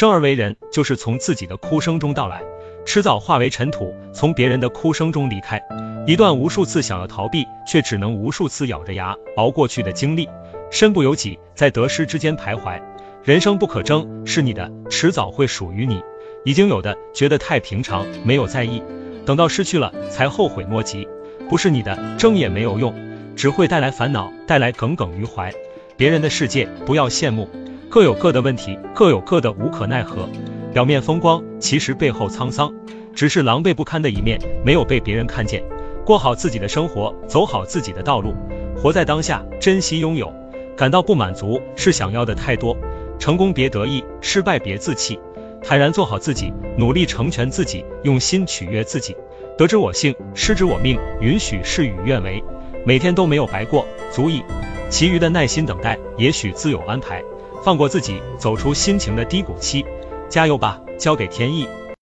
生而为人，就是从自己的哭声中到来，迟早化为尘土，从别人的哭声中离开。一段无数次想要逃避，却只能无数次咬着牙熬过去的经历。身不由己，在得失之间徘徊。人生不可争，是你的，迟早会属于你。已经有的，觉得太平常，没有在意，等到失去了，才后悔莫及。不是你的，争也没有用，只会带来烦恼，带来耿耿于怀。别人的世界，不要羡慕，各有各的问题，各有各的无可奈何。表面风光，其实背后沧桑，只是狼狈不堪的一面，没有被别人看见。过好自己的生活，走好自己的道路，活在当下，珍惜拥有。感到不满足，是想要的太多。成功别得意，失败别自弃，坦然做好自己，努力成全自己，用心取悦自己。得之我幸，失之我命，允许事与愿违。每天都没有白过，足矣。其余的耐心等待，也许自有安排。放过自己，走出心情的低谷期。加油吧，交给天意。